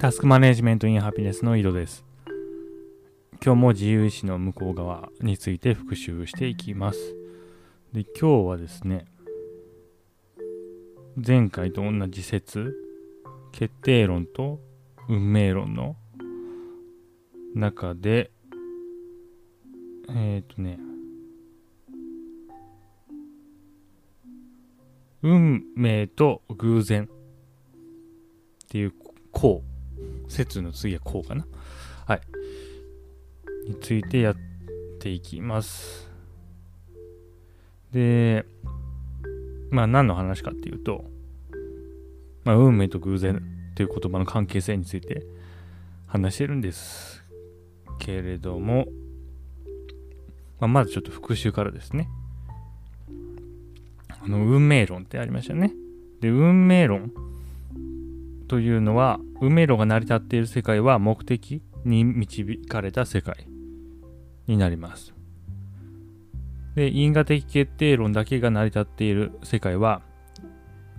タスクマネジメントインハピネスの井戸です。今日も自由意志の向こう側について復習していきます。で、今日はですね、前回と同じ説、決定論と運命論の中で、えっ、ー、とね、運命と偶然っていう項説の次はこうかな。はい。についてやっていきます。で、まあ何の話かっていうと、まあ運命と偶然という言葉の関係性について話してるんですけれども、まあ、まずちょっと復習からですね。あの、運命論ってありましたね。で、運命論というのは運命論が成り立っている世界は目的に導かれた世界になります。で因果的決定論だけが成り立っている世界は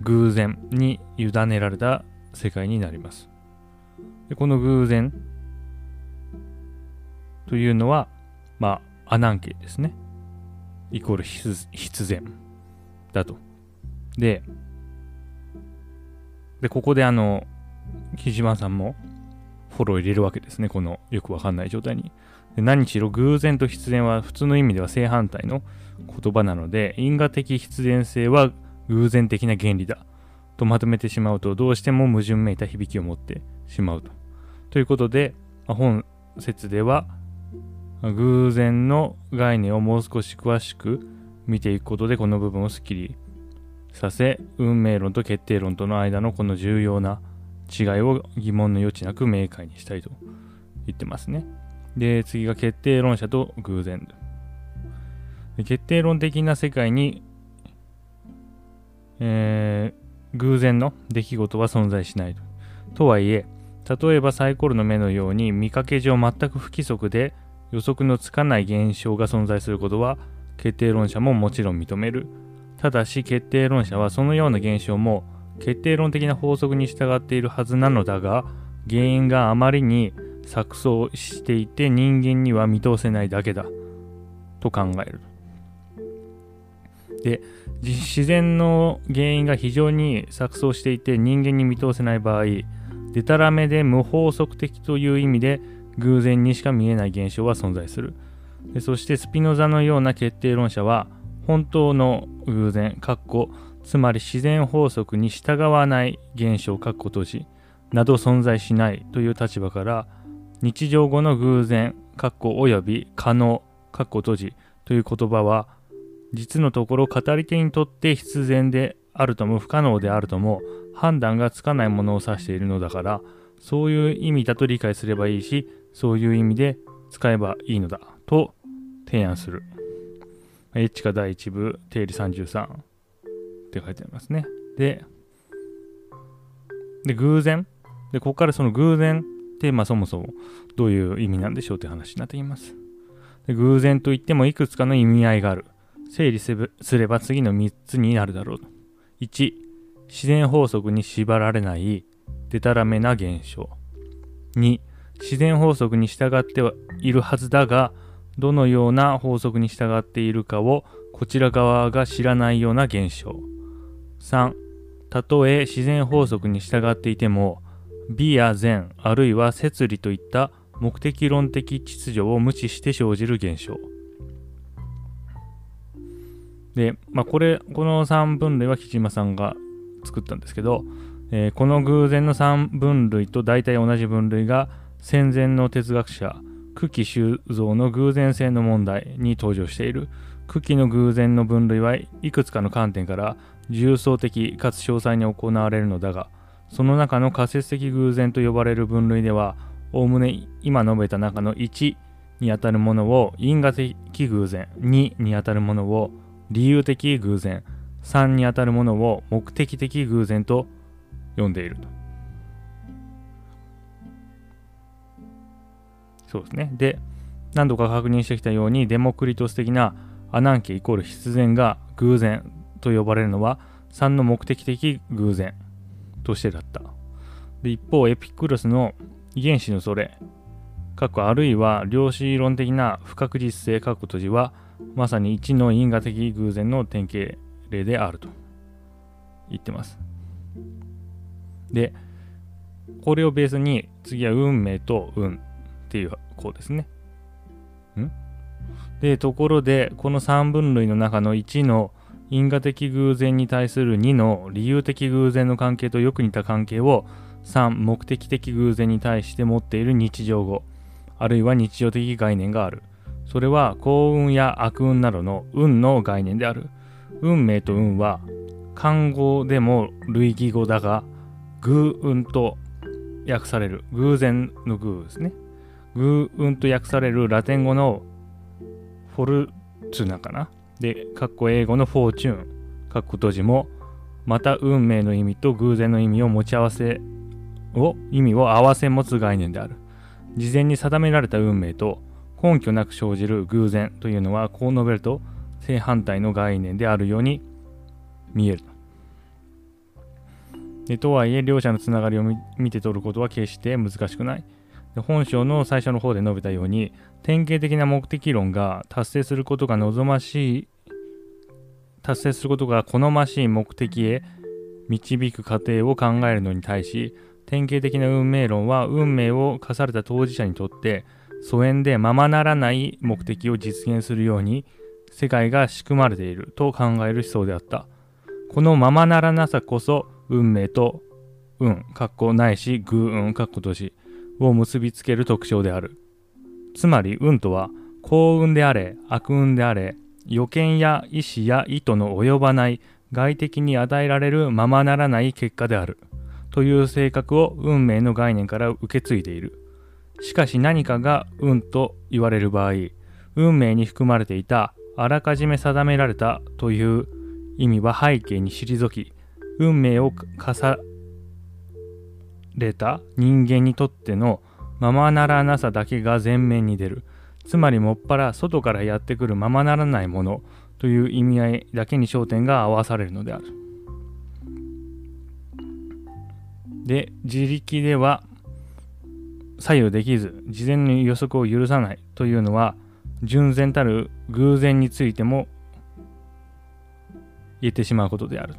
偶然に委ねられた世界になります。でこの偶然というのはまあアナンケですね。イコール必然だと。でで、ここであの、木島さんもフォロー入れるわけですね。このよくわかんない状態に。で何しろ偶然と必然は普通の意味では正反対の言葉なので、因果的必然性は偶然的な原理だとまとめてしまうと、どうしても矛盾めいた響きを持ってしまうと。ということで、本説では、偶然の概念をもう少し詳しく見ていくことで、この部分をすっきりさせ運命論と決定論との間のこの重要な違いを疑問の余地なく明快にしたいと言ってますね。で、次が決定論者と偶然。決定論的な世界に、えー、偶然の出来事は存在しないと。とはいえ、例えばサイコロの目のように見かけ上全く不規則で予測のつかない現象が存在することは決定論者ももちろん認めるただし決定論者はそのような現象も決定論的な法則に従っているはずなのだが原因があまりに錯綜していて人間には見通せないだけだ。と考える。で自然の原因が非常に錯綜していて人間に見通せない場合でたらめで無法則的という意味で偶然にしか見えない現象は存在する。でそしてスピノザのような決定論者は本当の偶然、かっこつまり自然法則に従わない現象、かっこ閉じなど存在しないという立場から日常語の偶然、かっこおよび可能、かっこ閉じという言葉は実のところ語り手にとって必然であるとも不可能であるとも判断がつかないものを指しているのだからそういう意味だと理解すればいいしそういう意味で使えばいいのだと提案する。エチか第1部定理33って書いてありますね。で、で、偶然。で、ここからその偶然って、まあそもそもどういう意味なんでしょうって話になってきます。で、偶然といってもいくつかの意味合いがある。整理すれば次の3つになるだろう。1、自然法則に縛られないデタラメな現象。2、自然法則に従ってはいるはずだが、どのような法則に従っているかをこちら側が知らないような現象。3. たとえ自然法則に従っていても美や善あるいは摂理といった目的論的秩序を無視して生じる現象。で、まあ、これ、この3分類は木島さんが作ったんですけど、えー、この偶然の3分類と大体同じ分類が戦前の哲学者、久喜修造の偶然性の問題に登場している久喜の偶然の分類はいくつかの観点から重層的かつ詳細に行われるのだがその中の仮説的偶然と呼ばれる分類ではおおむね今述べた中の1にあたるものを因果的偶然2にあたるものを理由的偶然3にあたるものを目的的偶然と呼んでいると。そうですね。で、何度か確認してきたように、デモクリトス的なアナンケイコール必然が偶然と呼ばれるのは、3の目的的偶然としてだった。で一方エピクロスの遺伝子のそれ過去あるいは量子論的な不確実性過去閉じはまさに一の因果的偶然の典型例であると言ってますでこれをベースに次は運命と運っていうこうですね。ん？でところでこの3分類の中の1の因果的偶然に対する2の理由的偶然の関係とよく似た関係を3目的的偶然に対して持っている日常語あるいは日常的概念がある。それは幸運や悪運などの運の概念である。運命と運は漢語でも類義語だが偶運と訳される。偶然の偶ですね偶運と訳されるラテン語のフォルツナかな？で、かっこ英語のフォーチューン、かっこ閉じも、また運命の意味と偶然の意味を持ち合わせを、意味を合わせ持つ概念である。事前に定められた運命と根拠なく生じる偶然というのは、こう述べると正反対の概念であるように見える。でとはいえ、両者のつながりを見て取ることは決して難しくない。で本書の最初の方で述べたように、典型的な目的論が達成することが望ましい、達成することが好ましい目的へ導く過程を考えるのに対し、典型的な運命論は運命を課された当事者にとって疎遠でままならない目的を実現するように世界が仕組まれていると考える思想であった。このままならなさこそ運命と運、かっこないし偶運、かっことしを結びつける特徴である。つまり運とは幸運であれ悪運であれ予見や意思や意図の及ばない外的に与えられるままならない結果であるという性格を運命の概念から受け継いでいる。しかし何かが運と言われる場合、運命に含まれていたあらかじめ定められたという意味は背景に退き、運命を課された人間にとってのままならなさだけが前面に出る。つまりもっぱら外からやってくるままならないものという意味合いだけに焦点が合わされるのである。で、自力では左右できず、事前の予測を許さないというのは、純然たる偶然についても言えてしまうことである。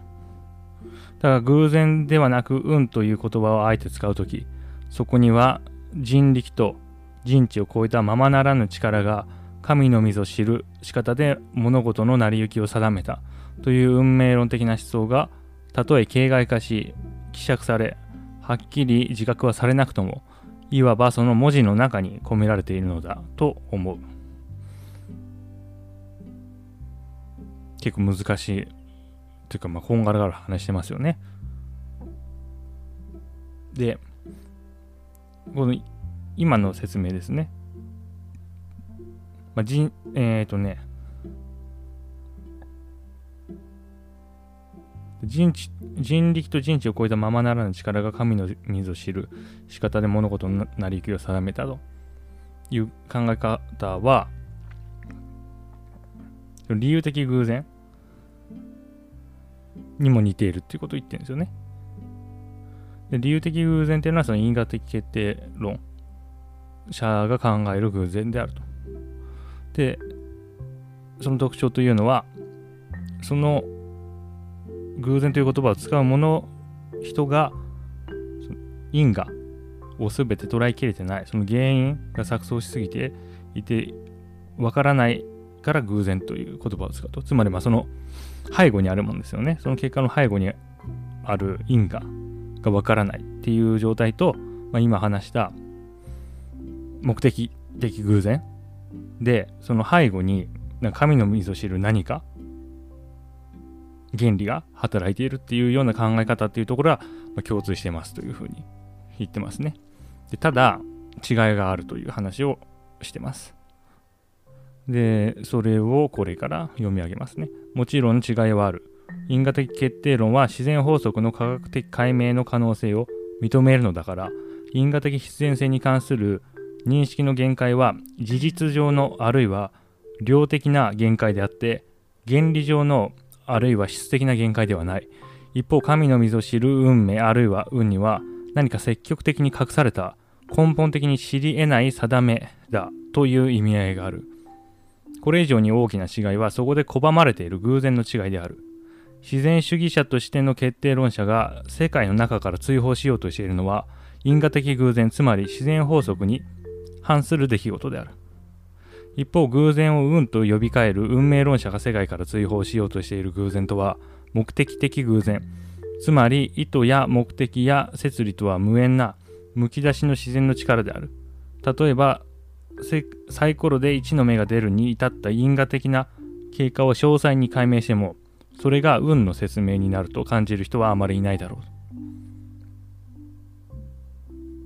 だが偶然ではなく運という言葉をあえて使うとき、そこには人力と人知を超えたままならぬ力が神のみぞ知る仕方で物事の成り行きを定めたという運命論的な思想がたとえ形骸化し希釈されはっきり自覚はされなくともいわばその文字の中に込められているのだと思う。結構難しい。というかまあこんがらがら話してますよね。でこの今の説明ですね。まあ、人、えっ、ー、とね、人知人力と人知を超えたままならぬ力が神の水を知る仕方で物事の成り行きを定めたと。いう考え方は理由的偶然。にも似ているっていうことを言ってるんですよね。で理由的偶然っていうのはその因果的決定論者が考える偶然であると。で、その特徴というのは、その偶然という言葉を使う者、人が因果を全て捉えきれてない、その原因が錯綜しすぎていて、わからないから偶然という言葉を使うと。つまり、まあその背後にあるもんですよね。その結果の背後にある因果がわからないっていう状態と、まあ、今話した目的的偶然でその背後に神のみぞ知る何か原理が働いているっていうような考え方っていうところは共通してますというふうに言ってますねでただ違いがあるという話をしてますでそれをこれから読み上げますね。もちろん違いはある。因果的決定論は自然法則の科学的解明の可能性を認めるのだから因果的必然性に関する認識の限界は事実上のあるいは量的な限界であって原理上のあるいは質的な限界ではない。一方神の水を知る運命あるいは運には何か積極的に隠された根本的に知り得ない定めだという意味合いがある。これ以上に大きな違いはそこで拒まれている偶然の違いである。自然主義者としての決定論者が世界の中から追放しようとしているのは因果的偶然つまり自然法則に反する出来事である。一方偶然を運と呼びかえる運命論者が世界から追放しようとしている偶然とは目的的偶然つまり意図や目的や摂理とは無縁なむき出しの自然の力である例えばサイコロで1の目が出るに至った因果的な経過を詳細に解明してもそれが運の説明になると感じる人はあまりいないだろ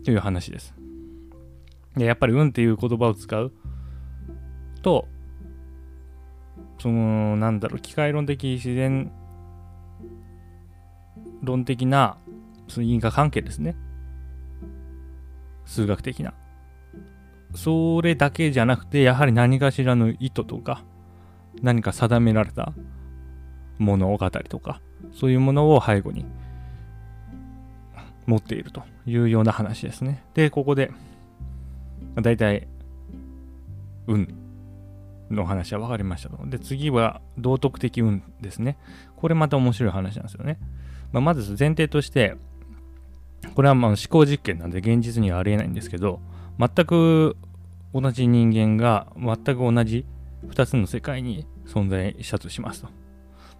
う。という話です。でやっぱり運っていう言葉を使うとそのなんだろう機械論的自然論的なその因果関係ですね。数学的な。それだけじゃなくてやはり何かしらの意図とか何か定められた物語とかそういうものを背後に持っているというような話ですねでここでだいたい運の話は分かりましたと。で、次は道徳的運ですね。これまた面白い話なんですよね。まあ、まず前提として、これはまあ思考実験なんで現実にはありえないんですけど、全く同じ人間が全く同じ2つの世界に存在したとしますと。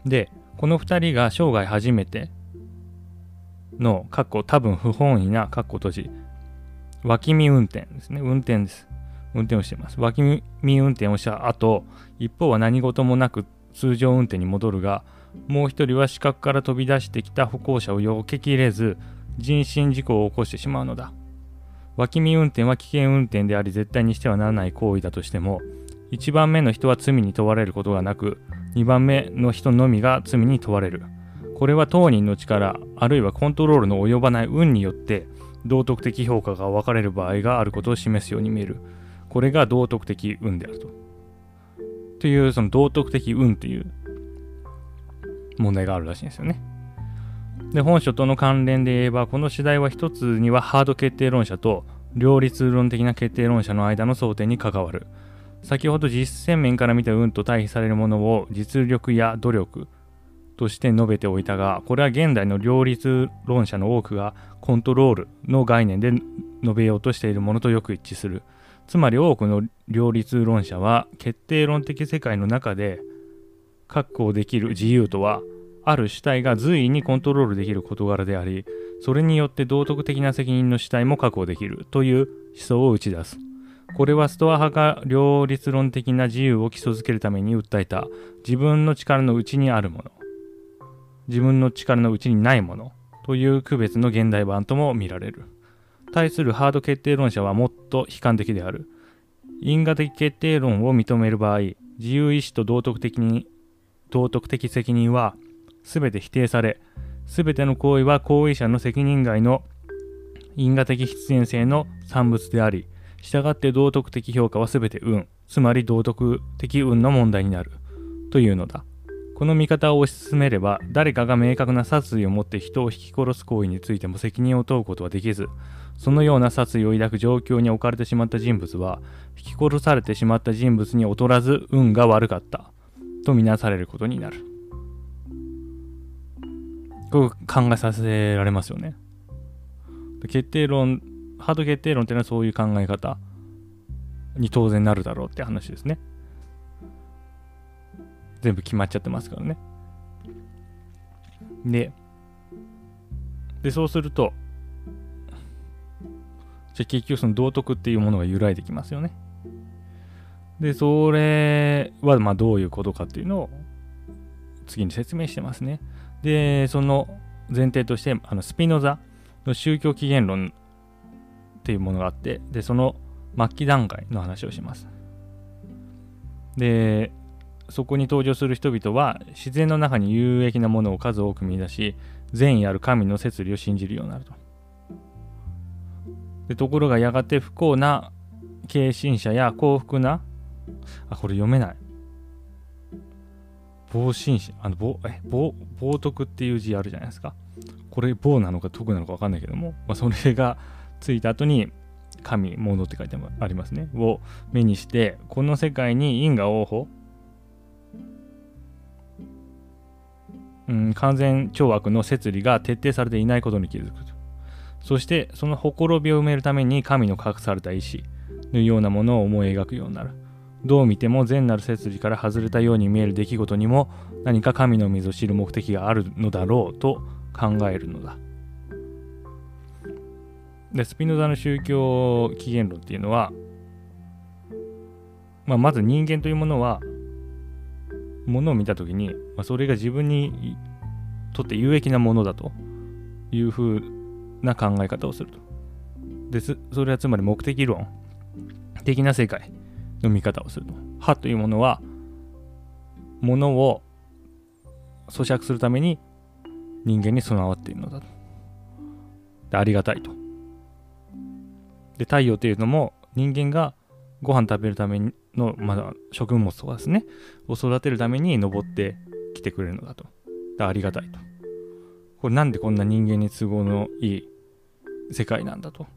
で、この2人が生涯初めての、かっこ多分不本意な、かっこ閉じ、脇見運転ですね。運転です。運転をしてます。脇見運転をした後、一方は何事もなく通常運転に戻るが、もう一人は死角から飛び出してきた歩行者を避けきれず、人身事故を起こしてしまうのだ。脇見運転は危険運転であり絶対にしてはならない行為だとしても、1番目の人は罪に問われることがなく、2番目の人のみが罪に問われる。これは当人の力、あるいはコントロールの及ばない運によって、道徳的評価が分かれる場合があることを示すように見える。これが道徳的運であると。という、その道徳的運という問題があるらしいんですよね。で、本書との関連で言えば、この次第は一つにはハード決定論者と両立論的な決定論者の間の争点に関わる。先ほど実践面から見た運と対比されるものを実力や努力として述べておいたが、これは現代の両立論者の多くがコントロールの概念で述べようとしているものとよく一致する。つまり多くの両立論者は決定論的世界の中で確保できる自由とはある主体が随意にコントロールできる事柄でありそれによって道徳的な責任の主体も確保できるという思想を打ち出す。これはストア派が両立論的な自由を基礎づけるために訴えた。自分の力の内にあるもの。自分の力の内にないもの。という区別の現代版とも見られる。対するハード決定論者はもっと悲観的である。因果的決定論を認める場合、自由意志と道徳的に道徳的責任は全て否定され、全ての行為は行為者の責任外の因果的必然性の産物であり、従って道徳的評価は全て運、つまり道徳的運の問題になるというのだ。この見方を推し進めれば、誰かが明確な殺意を持って人を引き殺す行為についても責任を問うことはできず、そのような殺意を抱く状況に置かれてしまった人物は、引き殺されてしまった人物に劣らず運が悪かったとみなされることになる。こう考えさせられますよね。決定論、ハード決定論っていうのはそういう考え方に当然なるだろうって話ですね。全部決まっちゃってますからね。で、で、そうすると、じゃあ結局その道徳っていうものが揺らいできますよね。で、それはまあどういうことかっていうのを次に説明してますね。で、その前提として、あのスピノザの宗教起源論っていうものがあって、で、その末期段階の話をします。で、そこに登場する人々は自然の中に有益なものを数多く見出し、善意ある神の摂理を信じるようになると。でところがやがて不幸な軽信者や幸福なあこれ読めない暴心心あの暴え暴暴徳っていう字あるじゃないですか。これ暴なのか徳なのか分かんないけども、まあ、それがついた後に神物って書いてありますね。を目にしてこの世界に因果応報。うん、完全懲悪の摂理が徹底されていないことに気づくと。そしてそのほころびを埋めるために神の隠された意志のようなものを思い描くようになる。どう見ても善なる摂理から外れたように見える出来事にも何か神の水を知る目的があるのだろうと考えるのだでスピノザの宗教起源論っていうのは、まあ、まず人間というものはものを見た時に、まあ、それが自分にとって有益なものだというふうな考え方をすると。でそれはつまり目的論的な世界の見方をすると。歯というものは、ものを咀嚼するために人間に備わっているのだと。でありがたいと。で、太陽というのも人間がご飯食べるための、まだ食物とかですね、を育てるために登ってきてくれるのだと。でありがたいと。これなんでこんな人間に都合のいい世界なんだと。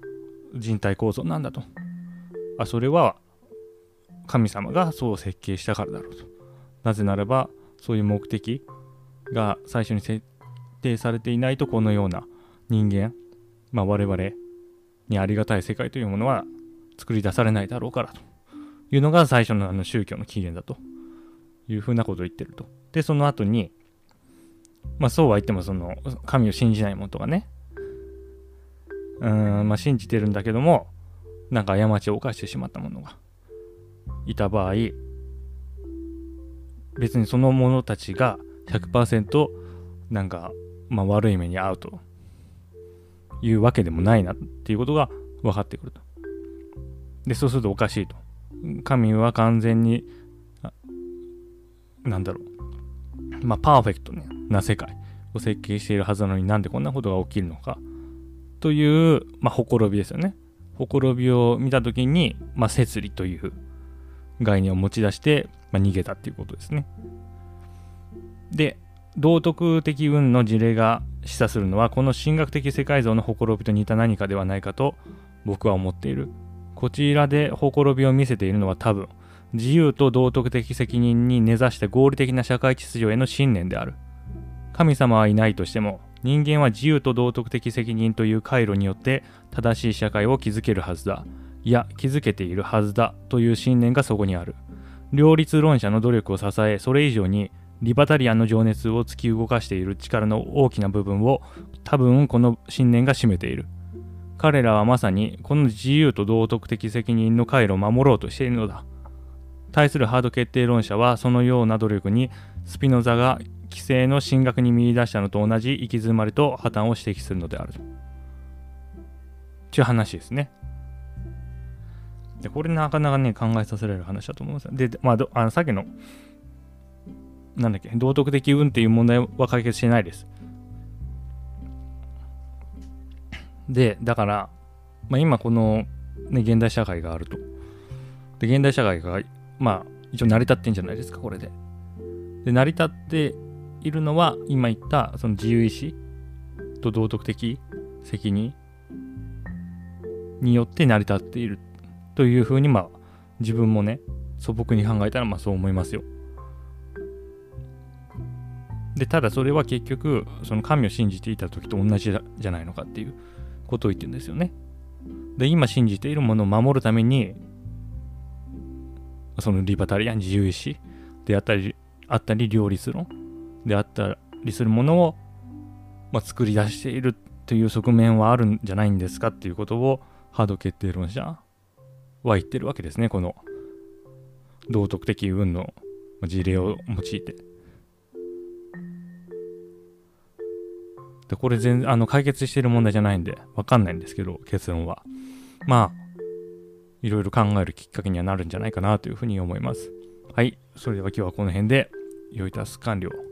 人体構造なんだと。あ、それは神様がそう設計したからだろうと。なぜならば、そういう目的が最初に設定されていないと、このような人間、まあ、我々にありがたい世界というものは作り出されないだろうからというのが最初のあの宗教の起源だというふうなことを言ってると。で、その後に、まあそうは言ってもその神を信じない者とかね、うん、まあ信じてるんだけども、なんか過ちを犯してしまった者がいた場合別にその者たちが100%なんか、まあ、悪い目に遭うというわけでもないなっていうことが分かってくると。で、そうするとおかしいと。神は完全に、なんだろう。まあ、パーフェクトな世界を設計しているはずなのになんでこんなことが起きるのかという、まあ、ほころびですよね。ほころびを見たときに、まあ、摂理という概念を持ち出して、まあ、逃げたっていうことですね。で、道徳的運の事例が示唆するのはこの神学的世界像のほころびと似た何かではないかと僕は思っている。こちらでほころびを見せているのは多分自由と道徳的責任に根ざした合理的な社会秩序への信念である。神様はいないとしても人間は自由と道徳的責任という回路によって正しい社会を築けるはずだ。いや、築けているはずだという信念がそこにある。両立論者の努力を支え、それ以上にリバタリアンの情熱を突き動かしている力の大きな部分を多分この信念が占めている。彼らはまさにこの自由と道徳的責任の回路を守ろうとしているのだ。対するハード決定論者はそのような努力にスピノザが規制の神学に見出したのと同じ行き詰まりと破綻を指摘するのである。という話ですね。で、これなかなかね、考えさせられる話だと思うんですよ。で、まあ、あのさっきの、なんだっけ、道徳的運っていう問題は解決してないです。で、だから、まあ、今この、ね、現代社会があると。で、現代社会が、まあ、一応成り立ってんじゃないですか、これで。で、成り立っているのは、今言った、その自由意志と道徳的責任によって成り立っているというふうに、まあ、自分もね、素朴に考えたら、まあそう思いますよ。で、ただそれは結局、その神を信じていた時と同じじゃないのかっていうことを言ってるんですよね。で、今信じているものを守るために、そのリバタリアン自由意志であったり、あったり両立論であったりするものを、まあ、作り出しているという側面はあるんじゃないんですかっていうことをハード決定論者は言ってるわけですね、この道徳的運の事例を用いて。で、これ全、あの、解決してる問題じゃないんで、わかんないんですけど、結論は。まあ、いろいろ考えるきっかけにはなるんじゃないかなというふうに思います。はい。それでは今日はこの辺で、良いタス完了。